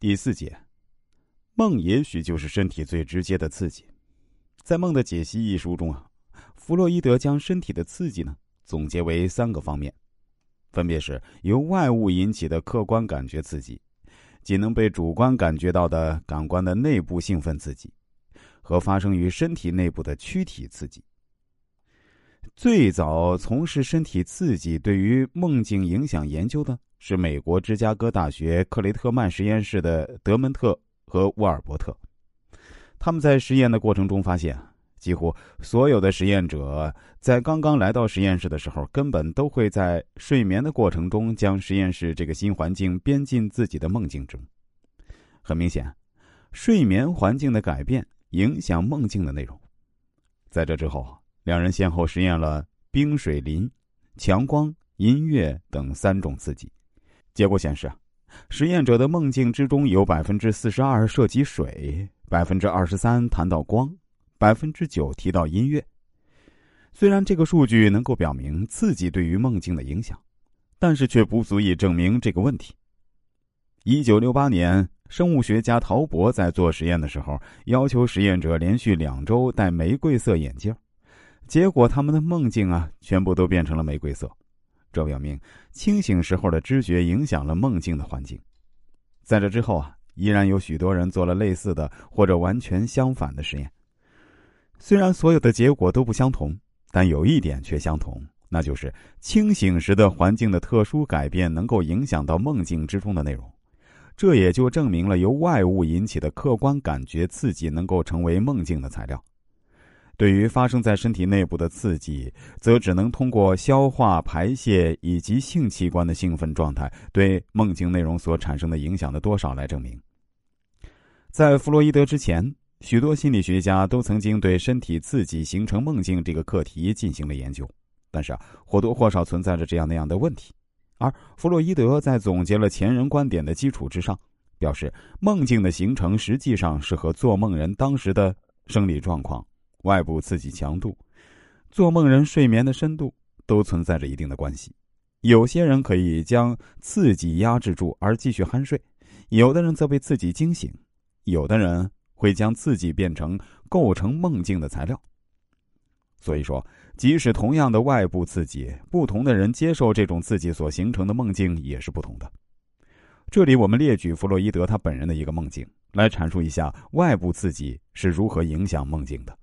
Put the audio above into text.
第四节，梦也许就是身体最直接的刺激。在《梦的解析》一书中啊，弗洛伊德将身体的刺激呢总结为三个方面，分别是由外物引起的客观感觉刺激，仅能被主观感觉到的感官的内部兴奋刺激，和发生于身体内部的躯体刺激。最早从事身体刺激对于梦境影响研究的是美国芝加哥大学克雷特曼实验室的德门特和沃尔伯特。他们在实验的过程中发现，几乎所有的实验者在刚刚来到实验室的时候，根本都会在睡眠的过程中将实验室这个新环境编进自己的梦境中。很明显，睡眠环境的改变影响梦境的内容。在这之后。两人先后实验了冰、水、林、强光、音乐等三种刺激，结果显示啊，实验者的梦境之中有百分之四十二涉及水，百分之二十三谈到光，百分之九提到音乐。虽然这个数据能够表明刺激对于梦境的影响，但是却不足以证明这个问题。一九六八年，生物学家陶博在做实验的时候，要求实验者连续两周戴玫瑰色眼镜。结果，他们的梦境啊，全部都变成了玫瑰色。这表明清醒时候的知觉影响了梦境的环境。在这之后啊，依然有许多人做了类似的或者完全相反的实验。虽然所有的结果都不相同，但有一点却相同，那就是清醒时的环境的特殊改变能够影响到梦境之中的内容。这也就证明了由外物引起的客观感觉刺激能够成为梦境的材料。对于发生在身体内部的刺激，则只能通过消化、排泄以及性器官的兴奋状态对梦境内容所产生的影响的多少来证明。在弗洛伊德之前，许多心理学家都曾经对身体刺激形成梦境这个课题进行了研究，但是啊，或多或少存在着这样那样的问题。而弗洛伊德在总结了前人观点的基础之上，表示梦境的形成实际上是和做梦人当时的生理状况。外部刺激强度、做梦人睡眠的深度都存在着一定的关系。有些人可以将刺激压制住而继续酣睡，有的人则被刺激惊醒，有的人会将刺激变成构成梦境的材料。所以说，即使同样的外部刺激，不同的人接受这种刺激所形成的梦境也是不同的。这里我们列举弗洛伊德他本人的一个梦境，来阐述一下外部刺激是如何影响梦境的。